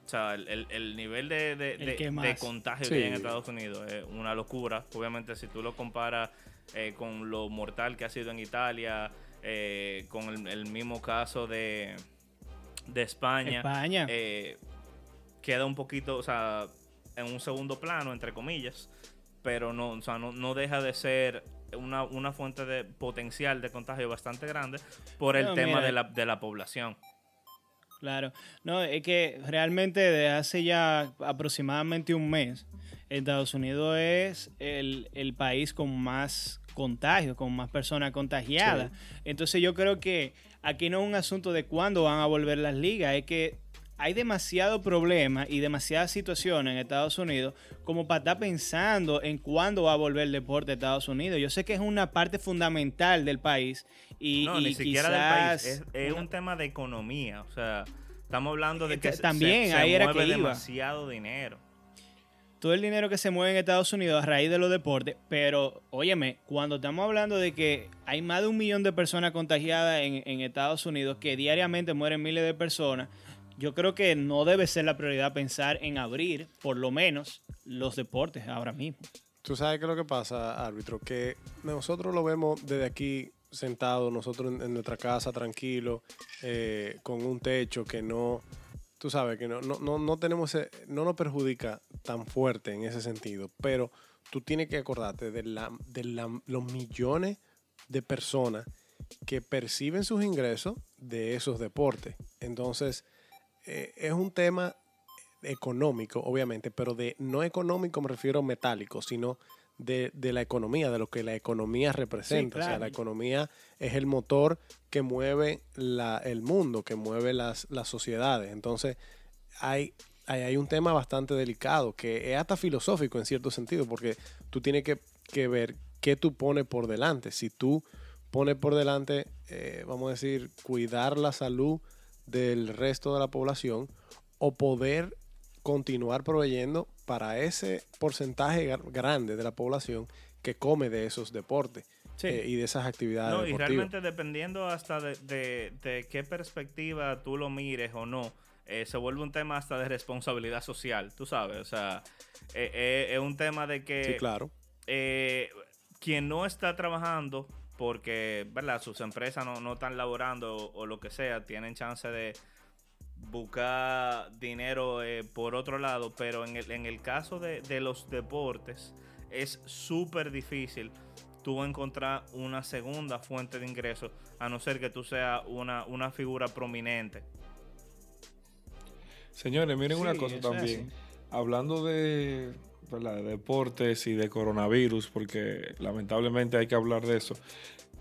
Speaker 1: o sea, el, el- el nivel de, de,
Speaker 3: El
Speaker 1: de-
Speaker 3: que
Speaker 1: de
Speaker 3: más.
Speaker 1: contagio
Speaker 4: Sí.
Speaker 1: que hay en Estados Unidos es una locura. Obviamente, si tú lo comparas eh, con lo mortal que ha sido en Italia, eh, con el, el mismo caso de, de España,
Speaker 3: España.
Speaker 1: eh, queda un poquito, o sea, en un segundo plano, entre comillas, pero no, o sea, no, no deja de ser una, una fuente de potencial de contagio bastante grande por el
Speaker 3: No,
Speaker 1: tema de la, de la población.
Speaker 3: Claro, no, es que realmente desde hace ya aproximadamente un mes, Estados Unidos es el, el país con más contagios, con más personas contagiadas. Entonces yo creo que aquí no es un asunto de cuándo van a volver las ligas, es que hay demasiado problema y demasiadas situaciones en Estados Unidos como para estar pensando en cuándo va a volver el deporte a Estados Unidos. Yo sé que es una parte fundamental del país y,
Speaker 1: No,
Speaker 3: y
Speaker 1: ni siquiera del país. Es, es
Speaker 3: una-
Speaker 1: un tema de economía. O sea, estamos hablando de que
Speaker 3: Este,
Speaker 1: se-
Speaker 3: también,
Speaker 1: se, se
Speaker 3: ahí era
Speaker 1: mueve
Speaker 3: que iba.
Speaker 1: demasiado dinero.
Speaker 3: Todo el dinero que se mueve en Estados Unidos a raíz de los deportes, pero óyeme, cuando estamos hablando de que hay más de un millón de personas contagiadas en, Estados Unidos, que diariamente mueren miles de personas, yo creo que no debe ser la prioridad pensar en abrir, por lo menos, los deportes ahora mismo.
Speaker 4: Tú sabes qué es lo que pasa, árbitro, que nosotros lo vemos desde aquí sentados, nosotros en, nuestra casa, tranquilos, eh, con un techo que no, tú sabes, que no, no, no, no tenemos, no nos perjudica tan fuerte en ese sentido, pero tú tienes que acordarte de, la, de la- los millones de personas que perciben sus ingresos de esos deportes. Entonces, eh, es un tema económico, obviamente, pero de no económico me refiero metálico, sino de, de la economía, de lo que la economía representa. O sea, la economía es el motor que mueve la- el mundo, que mueve las, las sociedades. Entonces, hay, hay, hay un tema bastante delicado, que es hasta filosófico en cierto sentido, porque tú tienes que, que ver qué tú pones por delante. Si tú pones por delante, eh, vamos a decir, cuidar la salud del resto de la población o poder continuar proveyendo para ese porcentaje grande de la población que come de esos deportes
Speaker 3: Sí.
Speaker 4: eh, y de esas actividades
Speaker 1: No, y realmente dependiendo hasta de, de- de qué perspectiva tú lo mires o no, eh, se vuelve un tema hasta de responsabilidad social, tú sabes. O sea, eh, es un tema de que
Speaker 4: Sí, claro.
Speaker 1: eh, quien no está trabajando porque, ¿verdad? Sus empresas no, no están laborando o, o lo que sea, tienen chance de buscar dinero eh, por otro lado, pero en el, en el caso de, de los deportes es súper difícil tú encontrar una segunda fuente de ingresos, a no ser que tú seas una, una figura prominente.
Speaker 2: Señores, miren una cosa también.
Speaker 3: así.
Speaker 2: Hablando de, de deportes y de coronavirus, porque lamentablemente hay que hablar de eso.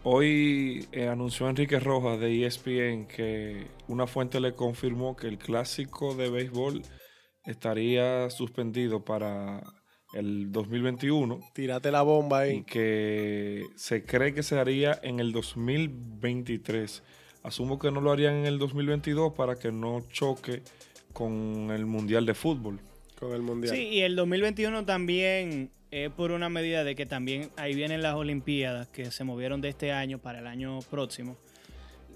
Speaker 2: Hoy eh, anunció Enrique Rojas de ESPN que una fuente le confirmó que el clásico de béisbol estaría suspendido para el 2021
Speaker 4: Tírate la bomba
Speaker 2: y
Speaker 4: ahí.
Speaker 2: que se cree que se haría en el 2023. Asumo que no lo harían en el 2022 para que no choque con el Mundial de Fútbol.
Speaker 4: con el mundial.
Speaker 3: Sí, y el 2021 también es por una medida de que también ahí vienen las Olimpiadas que se movieron de este año para el año próximo.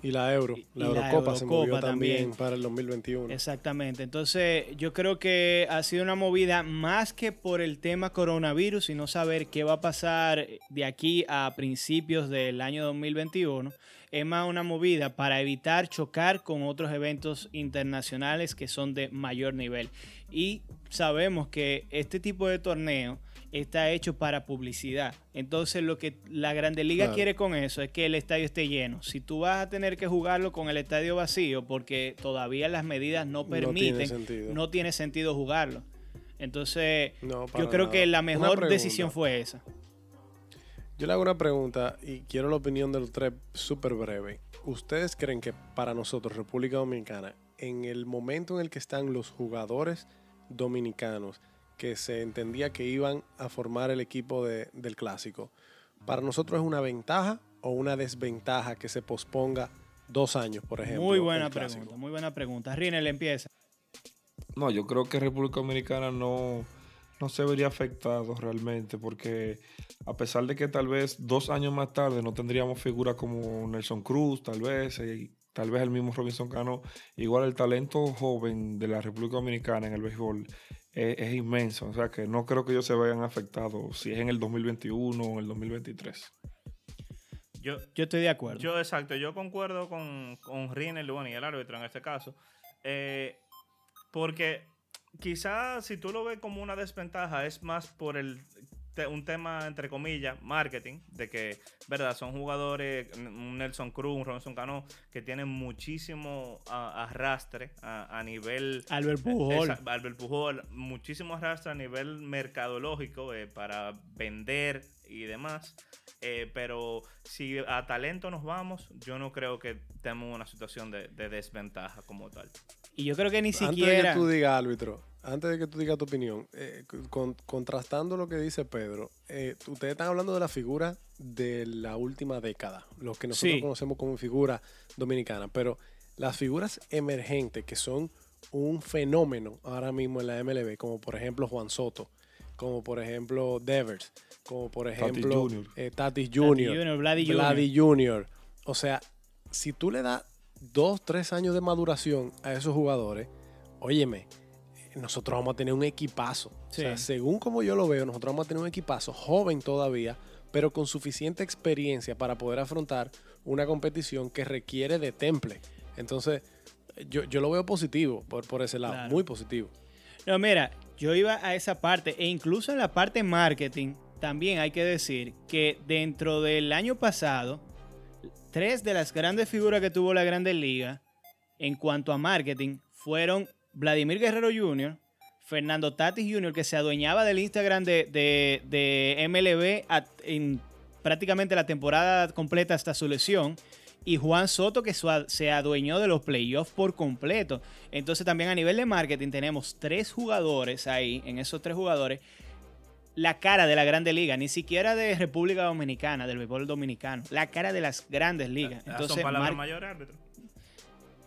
Speaker 4: Y la Euro, la
Speaker 3: y la
Speaker 4: Eurocopa se movió
Speaker 3: Eurocopa
Speaker 4: también,
Speaker 3: también.
Speaker 4: para el 2021.
Speaker 3: Exactamente. Entonces, yo creo que ha sido una movida más que por el tema coronavirus y no saber qué va a pasar de aquí a principios del año 2021. Es más una movida para evitar chocar con otros eventos internacionales que son de mayor nivel. Y sabemos que este tipo de torneo está hecho para publicidad. Entonces lo que la Grande Liga
Speaker 4: Claro.
Speaker 3: quiere con eso es que el estadio esté lleno. Si tú vas a tener que jugarlo con el estadio vacío porque todavía las medidas no
Speaker 4: No tiene
Speaker 3: permiten, no tiene sentido jugarlo. Entonces
Speaker 4: No,
Speaker 3: yo creo
Speaker 4: nada.
Speaker 3: que la mejor decisión fue esa.
Speaker 4: Yo le hago una pregunta y quiero la opinión de los tres súper breve. ¿Ustedes creen que para nosotros, República Dominicana, en el momento en el que están los jugadores dominicanos que se entendía que iban a formar el equipo de- del clásico, para nosotros es una ventaja o una desventaja que se posponga dos años, por ejemplo?
Speaker 3: Muy buena pregunta, muy buena pregunta. Rinel empieza.
Speaker 2: No, yo creo que República Dominicana no, no se vería afectado realmente, porque a pesar de que tal vez dos años más tarde no tendríamos figuras como Nelson Cruz, tal vez, y tal vez el mismo Robinson Cano, igual el talento joven de la República Dominicana en el béisbol es, es inmenso, o sea que no creo que ellos se vean afectados si es en el 2021 o en el 2023.
Speaker 1: Yo,
Speaker 3: Yo estoy de acuerdo.
Speaker 1: Yo, exacto, yo concuerdo con, con Rinel bueno, y el árbitro en este caso. Eh, porque quizás si tú lo ves como una desventaja, es más por el un tema, entre comillas, marketing, de que, verdad, son jugadores, un Nelson Cruz, un Robinson Cano, que tienen muchísimo arrastre a, nivel...
Speaker 3: Albert Pujol.
Speaker 1: Albert Pujol, muchísimo arrastre a nivel mercadológico eh, para vender y demás. Eh, pero si a talento nos vamos, yo no creo que tengamos una situación de, desventaja como tal.
Speaker 3: Y yo creo que ni siquiera...
Speaker 4: Antes de que tú digas, árbitro, antes de que tú digas tu opinión, eh, contrastando lo que dice Pedro, eh, ustedes están hablando de la figura de la última década, lo que nosotros conocemos como figura dominicana, pero las figuras emergentes que son un fenómeno ahora mismo en la MLB, como por ejemplo Juan Soto, como por ejemplo Devers, como por ejemplo Tatis Jr., eh, Vladdy, Jr. O sea, si tú le das dos, tres años de maduración a esos jugadores, óyeme, nosotros vamos a tener un equipazo. O sea, según como yo lo veo, nosotros vamos a tener un equipazo joven todavía, pero con suficiente experiencia para poder afrontar una competición que requiere de temple. Entonces, yo, lo veo positivo por, por ese lado, muy positivo.
Speaker 3: No, mira, yo iba a esa parte e incluso en la parte marketing también hay que decir que dentro del año pasado, tres de las grandes figuras que tuvo la Grandes Liga en cuanto a marketing fueron Vladimir Guerrero Jr., Fernando Tatis Jr., que se adueñaba del Instagram de, de, MLB en prácticamente la temporada completa hasta su lesión, y Juan Soto que se adueñó de los playoffs por completo. Entonces también a nivel de marketing tenemos tres jugadores ahí, en esos tres jugadores, la cara de la grande liga, ni siquiera de República Dominicana, del béisbol dominicano, la cara de las grandes ligas. Entonces,
Speaker 1: son palabras mayores, árbitro.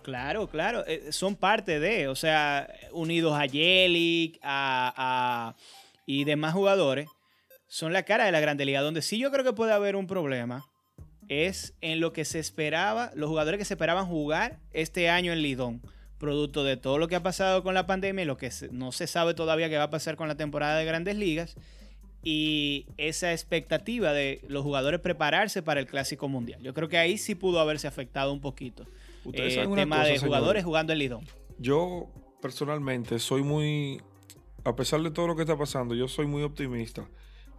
Speaker 3: Claro, claro, eh, son parte de, o sea, unidos a Yelich a, y demás jugadores, son la cara de la grande liga, donde sí yo creo que puede haber un problema es en lo que se esperaba, los jugadores que se esperaban jugar este año en Lidón, producto de todo lo que ha pasado con la pandemia y lo que no se sabe todavía qué va a pasar con la temporada de grandes ligas y esa expectativa de los jugadores prepararse para el Clásico Mundial. Yo creo que ahí sí pudo haberse afectado un poquito eh, el tema de jugadores jugando en Lidón.
Speaker 2: Yo personalmente soy muy, a pesar de todo lo que está pasando, yo soy muy optimista.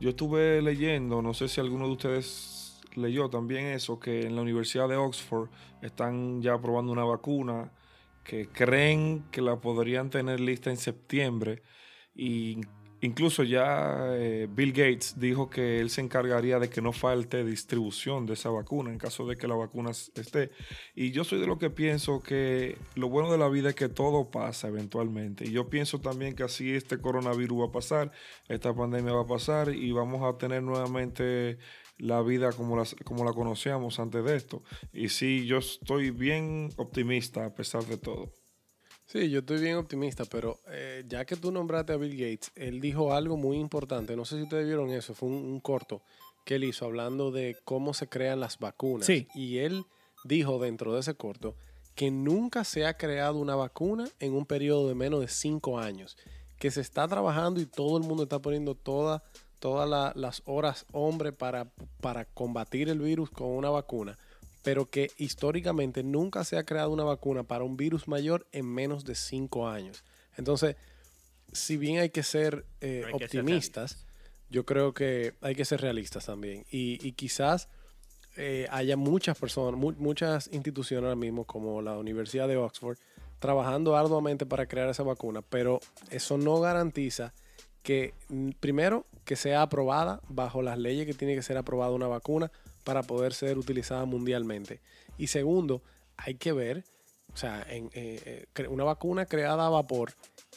Speaker 2: Yo estuve leyendo, no sé si alguno de ustedes leyó también eso, que en la Universidad de Oxford están ya probando una vacuna que creen que la podrían tener lista en septiembre. Y incluso ya eh, Bill Gates dijo que él se encargaría de que no falte distribución de esa vacuna en caso de que la vacuna esté. Y yo soy de lo que pienso que lo bueno de la vida es que todo pasa eventualmente. Y yo pienso también que así este coronavirus va a pasar, esta pandemia va a pasar y vamos a tener nuevamente la vida como como la conocíamos antes de esto. Y sí, yo estoy bien optimista a pesar de todo.
Speaker 4: Sí, yo estoy bien optimista, pero eh, ya que tú nombraste a Bill Gates, él dijo algo muy importante. No sé si ustedes vieron eso, fue un, corto que él hizo hablando de cómo se crean las vacunas. Y él dijo dentro de ese corto que nunca se ha creado una vacuna en un periodo de menos de cinco años, que se está trabajando y todo el mundo está poniendo toda todas las horas hombre para, para combatir el virus con una vacuna, pero que históricamente nunca se ha creado una vacuna para un virus mayor en menos de cinco años. Entonces, si bien hay que ser eh, optimistas, yo creo que hay que ser realistas también. Y, quizás eh, haya muchas personas, muchas instituciones ahora mismo, como la Universidad de Oxford, trabajando arduamente para crear esa vacuna, pero eso no garantiza que primero que sea aprobada bajo las leyes que tiene que ser aprobada una vacuna para poder ser utilizada mundialmente. Y segundo, hay que ver, o sea, en, eh, eh, una vacuna creada a vapor,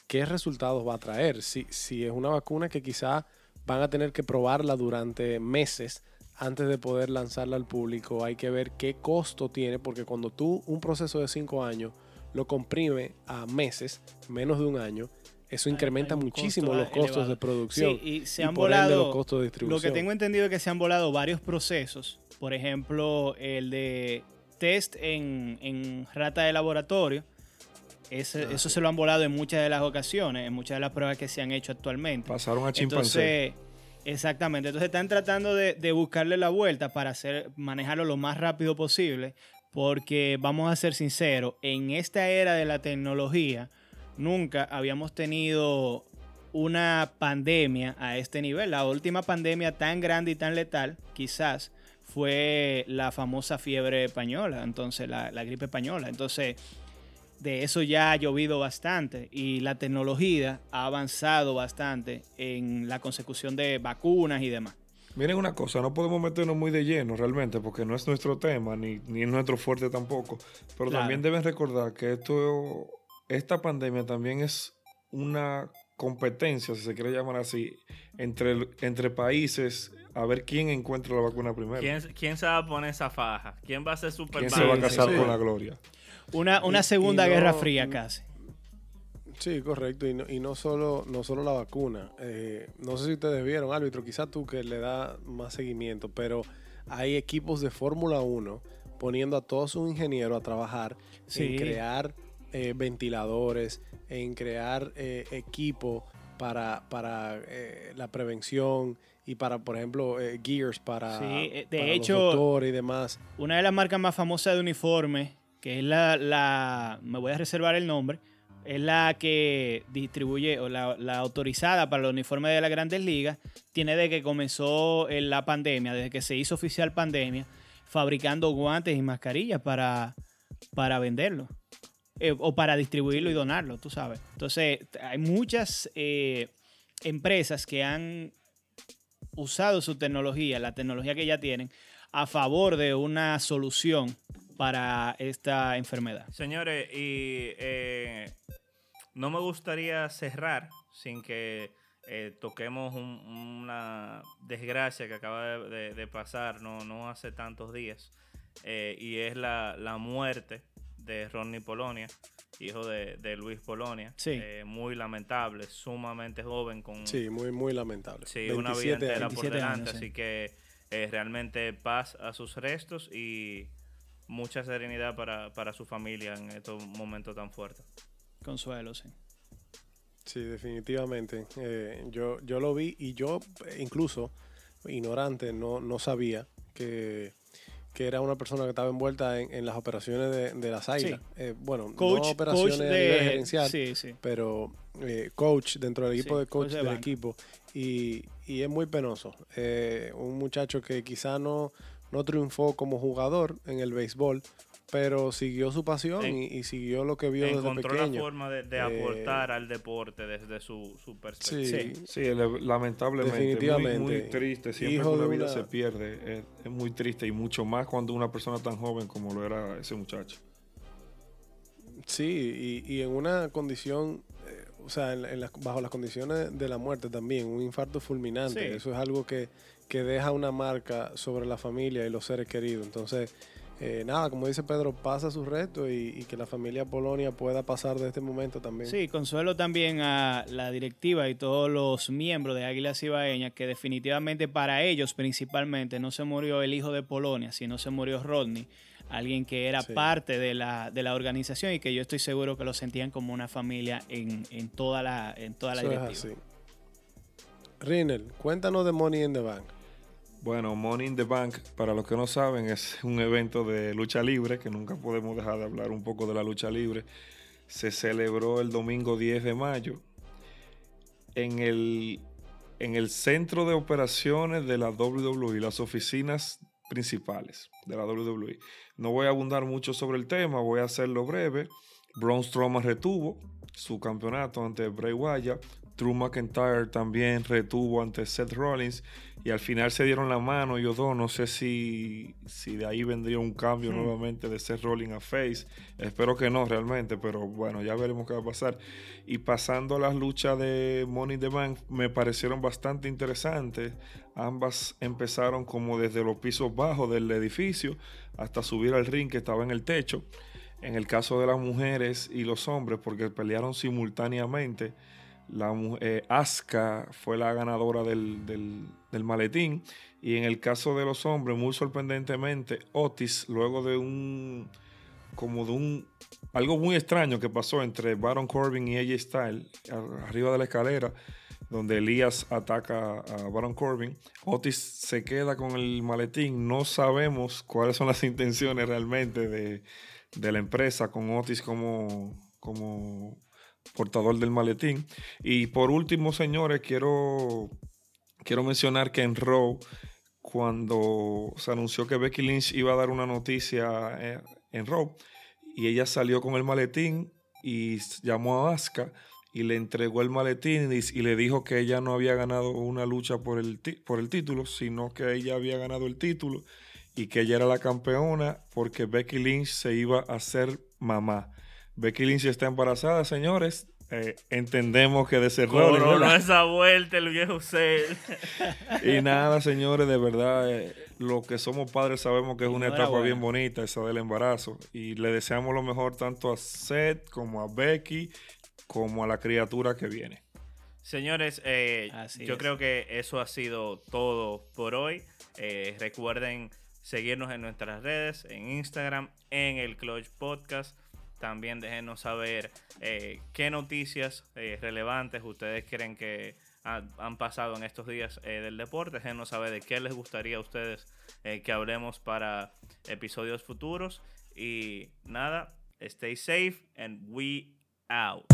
Speaker 4: qué resultados va a traer. Si, si es una vacuna que quizá van a tener que probarla durante meses antes de poder lanzarla al público, hay que ver qué costo tiene, porque cuando tú un proceso de cinco años lo comprime a meses, menos de un año, eso incrementa muchísimo los costos de producción
Speaker 3: y se han volado los costos de distribución. Lo que tengo entendido es que se han volado varios procesos. Por ejemplo, el de test en, rata de laboratorio. Ah, eso se lo han volado en muchas de las ocasiones, en muchas de las pruebas que se han hecho actualmente.
Speaker 2: Pasaron a chimpancé.
Speaker 3: exactamente. Entonces están tratando de, de, buscarle la vuelta para hacer, manejarlo lo más rápido posible. Porque vamos a ser sinceros, en esta era de la tecnología, nunca habíamos tenido una pandemia a este nivel. La última pandemia tan grande y tan letal, quizás, fue la famosa fiebre española, entonces la, la gripe española. Entonces, de eso ya ha llovido bastante y la tecnología ha avanzado bastante en la consecución de vacunas y demás.
Speaker 2: Miren una cosa, no podemos meternos muy de lleno realmente porque no es nuestro tema ni, ni es nuestro fuerte tampoco, pero
Speaker 3: Claro.
Speaker 2: también deben recordar que esto, esta pandemia también es una competencia, si se quiere llamar así, entre, entre países a ver quién encuentra la vacuna primero.
Speaker 1: ¿Quién, quién se va a poner esa faja? ¿Quién va a ser super
Speaker 2: ¿Quién se va a casar
Speaker 4: sí.
Speaker 2: con la gloria?
Speaker 3: Una, una
Speaker 4: Y-
Speaker 3: segunda
Speaker 4: y
Speaker 3: guerra
Speaker 4: no-
Speaker 3: fría casi.
Speaker 4: Sí, correcto. Y no, y no solo, no solo la vacuna. Eh, no sé si ustedes vieron, árbitro, quizás tú que le da más seguimiento, pero hay equipos de Fórmula 1 poniendo a todos sus ingenieros a trabajar
Speaker 3: Sí.
Speaker 4: en crear eh, ventiladores, en crear eh, equipo para, para eh, la prevención y para, por ejemplo, eh, gears para,
Speaker 3: Sí, de
Speaker 4: para
Speaker 3: hecho-
Speaker 4: y demás.
Speaker 3: Una de las marcas más famosas de uniforme, que es la, la- me voy a reservar el nombre, es la que distribuye o la, la autorizada para los uniformes de las grandes ligas, tiene desde que comenzó la pandemia, desde que se hizo oficial pandemia, fabricando guantes y mascarillas para, para venderlo. Eh, o para distribuirlo y donarlo, tú sabes. Entonces, hay muchas eh, empresas que han usado su tecnología, la tecnología que ya tienen, a favor de una solución para esta enfermedad.
Speaker 1: Señores, y eh, no me gustaría cerrar sin que eh, toquemos un- una desgracia que acaba de, de- de pasar no, no hace tantos días, eh, y es la, la muerte de Ronnie Polonia, hijo de, de Luis Polonia.
Speaker 3: Sí.
Speaker 1: Eh, muy lamentable, sumamente joven, con
Speaker 4: Sí, muy, muy lamentable.
Speaker 1: Sí, una vida
Speaker 4: 27
Speaker 1: entera por
Speaker 3: 27
Speaker 1: delante,
Speaker 3: años, sí.
Speaker 1: así que eh, realmente paz a sus restos y mucha serenidad para, para su familia en estos momentos tan fuertes.
Speaker 3: Consuelo, sí.
Speaker 4: Sí, definitivamente. Eh, yo, yo lo vi y yo incluso, ignorante, no, no sabía que, que era una persona que estaba envuelta en, en las operaciones de, de las águilas. Eh, bueno,
Speaker 3: Coach,
Speaker 4: no operaciones
Speaker 3: coach
Speaker 4: a nivel
Speaker 3: de...
Speaker 4: gerencial,
Speaker 3: Sí, sí.
Speaker 4: pero eh, coach dentro del equipo de coach
Speaker 3: coach de
Speaker 4: del equipo. Y, y es muy penoso. Eh, un muchacho que quizá no, no triunfó como jugador en el béisbol, pero siguió su pasión
Speaker 1: En-
Speaker 4: y, y siguió lo que vio desde
Speaker 1: Encontró la
Speaker 4: pequeño.
Speaker 1: forma de, de
Speaker 4: Eh,
Speaker 1: aportar al deporte desde su, su perspectiva.
Speaker 4: Sí,
Speaker 3: Sí.
Speaker 2: Lamentablemente, muy,
Speaker 4: Definitivamente.
Speaker 2: muy triste. Siempre
Speaker 4: Hijo
Speaker 2: que una
Speaker 4: de
Speaker 2: vida
Speaker 4: una-
Speaker 2: se pierde, es, es muy triste y mucho más cuando una persona tan joven como lo era ese muchacho.
Speaker 4: Sí, y, y en una condición, eh, o sea, en la- en las- bajo las condiciones de la muerte también, un infarto fulminante.
Speaker 3: Sí.
Speaker 4: Eso es algo que, que deja una marca sobre la familia y los seres queridos. Entonces, eh, nada, como dice Pedro, pasa su reto y, y que la familia Polonia pueda pasar de este momento también.
Speaker 3: Sí, consuelo también a la directiva y todos los miembros de Águilas Ibaeñas que definitivamente para ellos principalmente no se murió el hijo de Polonia, sino se murió Rodney, alguien que era
Speaker 4: Sí.
Speaker 3: parte de la, de la organización y que yo estoy seguro que lo sentían como una familia en, en toda la, en toda la
Speaker 4: Eso es
Speaker 3: directiva.
Speaker 4: así. Rinel, cuéntanos de Money in the Bank.
Speaker 2: Bueno, Money in the Bank, para los que no saben, es un evento de lucha libre, que nunca podemos dejar de hablar un poco de la lucha libre. Se celebró el domingo 10 de mayo en el, en el centro de operaciones de la WWE, las oficinas principales de la WWE. No voy a abundar mucho sobre el tema, voy a hacerlo breve. Braun Strowman retuvo su campeonato ante Bray Wyatt. Drew McIntyre también retuvo ante Seth Rollins y al final se dieron la mano ellos dos. No sé si, si de ahí vendría un cambio
Speaker 3: Hmm.
Speaker 2: nuevamente de Seth Rollins a Face. Espero que no realmente, pero bueno, ya veremos qué va a pasar. Y pasando a las luchas de Money in the Bank, me parecieron bastante interesantes. Ambas empezaron como desde los pisos bajos del edificio hasta subir al ring que estaba en el techo. En el caso de las mujeres y los hombres, porque pelearon simultáneamente, la eh, Asuka fue la ganadora del, maletín. Y en el caso de los hombres, muy sorprendentemente, Otis, luego de un como de un algo muy extraño que pasó entre Baron Corbin y AJ Styles a- arriba de la escalera donde Elías ataca a Baron Corbin. Otis se queda con el maletín. No sabemos cuáles son las intenciones realmente de, de la empresa con Otis como, como portador del maletín. Y por último, señores, quiero, quiero mencionar que en Raw, cuando se anunció que Becky Lynch iba a dar una noticia eh, en Raw, y ella salió con el maletín y llamó a Asuka y le entregó el maletín y, le dijo que ella no había ganado una lucha por el, por el título, sino que ella había ganado el título y que ella era la campeona porque Becky Lynch se iba a hacer mamá. Becky Lynch está embarazada, señores. Eh, entendemos que de ser
Speaker 1: no esa vuelta el viejo ser.
Speaker 2: y nada, señores, de verdad, eh, lo que somos padres sabemos que es una etapa bien bonita esa del embarazo. Y le deseamos lo mejor tanto a Seth como a Becky como a la criatura que viene.
Speaker 1: Señores, eh, yo creo que eso ha sido todo por hoy. recuerden seguirnos en nuestras redes, en Instagram, en el Clutch Podcast. También déjenos saber eh, qué noticias eh, relevantes ustedes creen que han, pasado en estos días eh, del deporte. Déjenos saber de qué les gustaría a ustedes que hablemos para episodios futuros. Y nada, stay safe and we out.